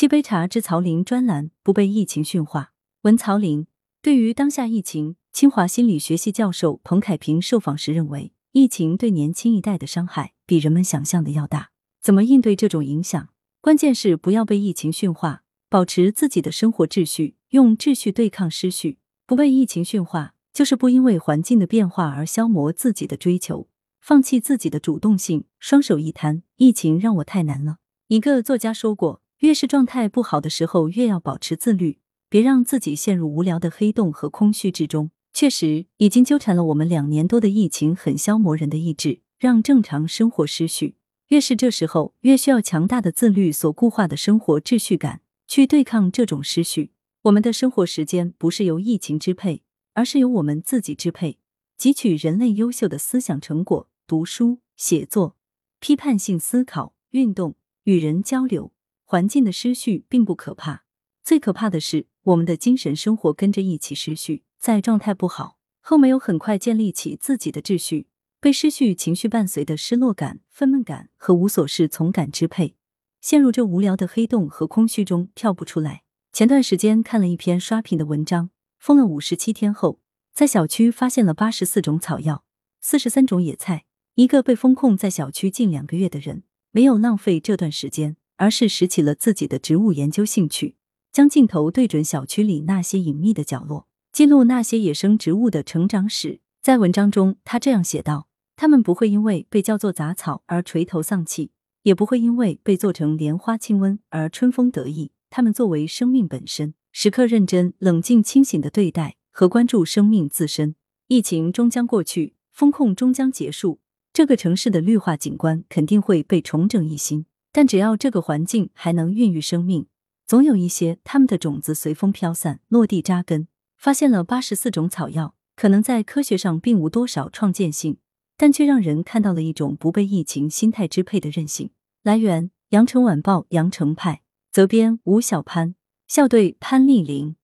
七杯茶之曹林专栏不被疫情驯化。文曹林对于当下疫情，清华心理学系教授彭凯平受访时认为，疫情对年轻一代的伤害比人们想象的要大。怎么应对这种影响？关键是不要被疫情驯化，保持自己的生活秩序，用秩序对抗失序。不被疫情驯化，就是不因为环境的变化而消磨自己的追求，放弃自己的主动性，双手一摊，疫情让我太难了。一个作家说过，越是状态不好的时候，越要保持自律，别让自己陷入无聊的黑洞和空虚之中。确实，已经纠缠了我们两年多的疫情，很消磨人的意志，让正常生活失序。越是这时候，越需要强大的自律所固化的生活秩序感，去对抗这种失序。我们的生活时间不是由疫情支配，而是由我们自己支配。汲取人类优秀的思想成果，读书、写作、批判性思考、运动、与人交流，环境的失序并不可怕，最可怕的是我们的精神生活跟着一起失序。在状态不好后，没有很快建立起自己的秩序。被失序情绪伴随的失落感、愤懑感和无所适从感支配，陷入这无聊的黑洞和空虚中跳不出来。前段时间看了一篇刷屏的文章，封了五十七天后，在小区发现了八十四种草药、四十三种野菜。一个被封控在小区近两个月的人，没有浪费这段时间，而是拾起了自己的植物研究兴趣，将镜头对准小区里那些隐秘的角落，记录那些野生植物的成长史。在文章中，他这样写道。他们不会因为被叫做杂草而垂头丧气，也不会因为被做成莲花清瘟而春风得意。他们作为生命本身，时刻认真、冷静、清醒的对待和关注生命自身。疫情终将过去，风控终将结束，这个城市的绿化景观肯定会被重整一新。但只要这个环境还能孕育生命，总有一些它们的种子随风飘散，落地扎根。发现了八十四种草药，可能在科学上并无多少创建性。但却让人看到了一种不被疫情心态支配的韧性。来源：羊城晚报羊城派，责编：吴小潘，校对：潘丽玲。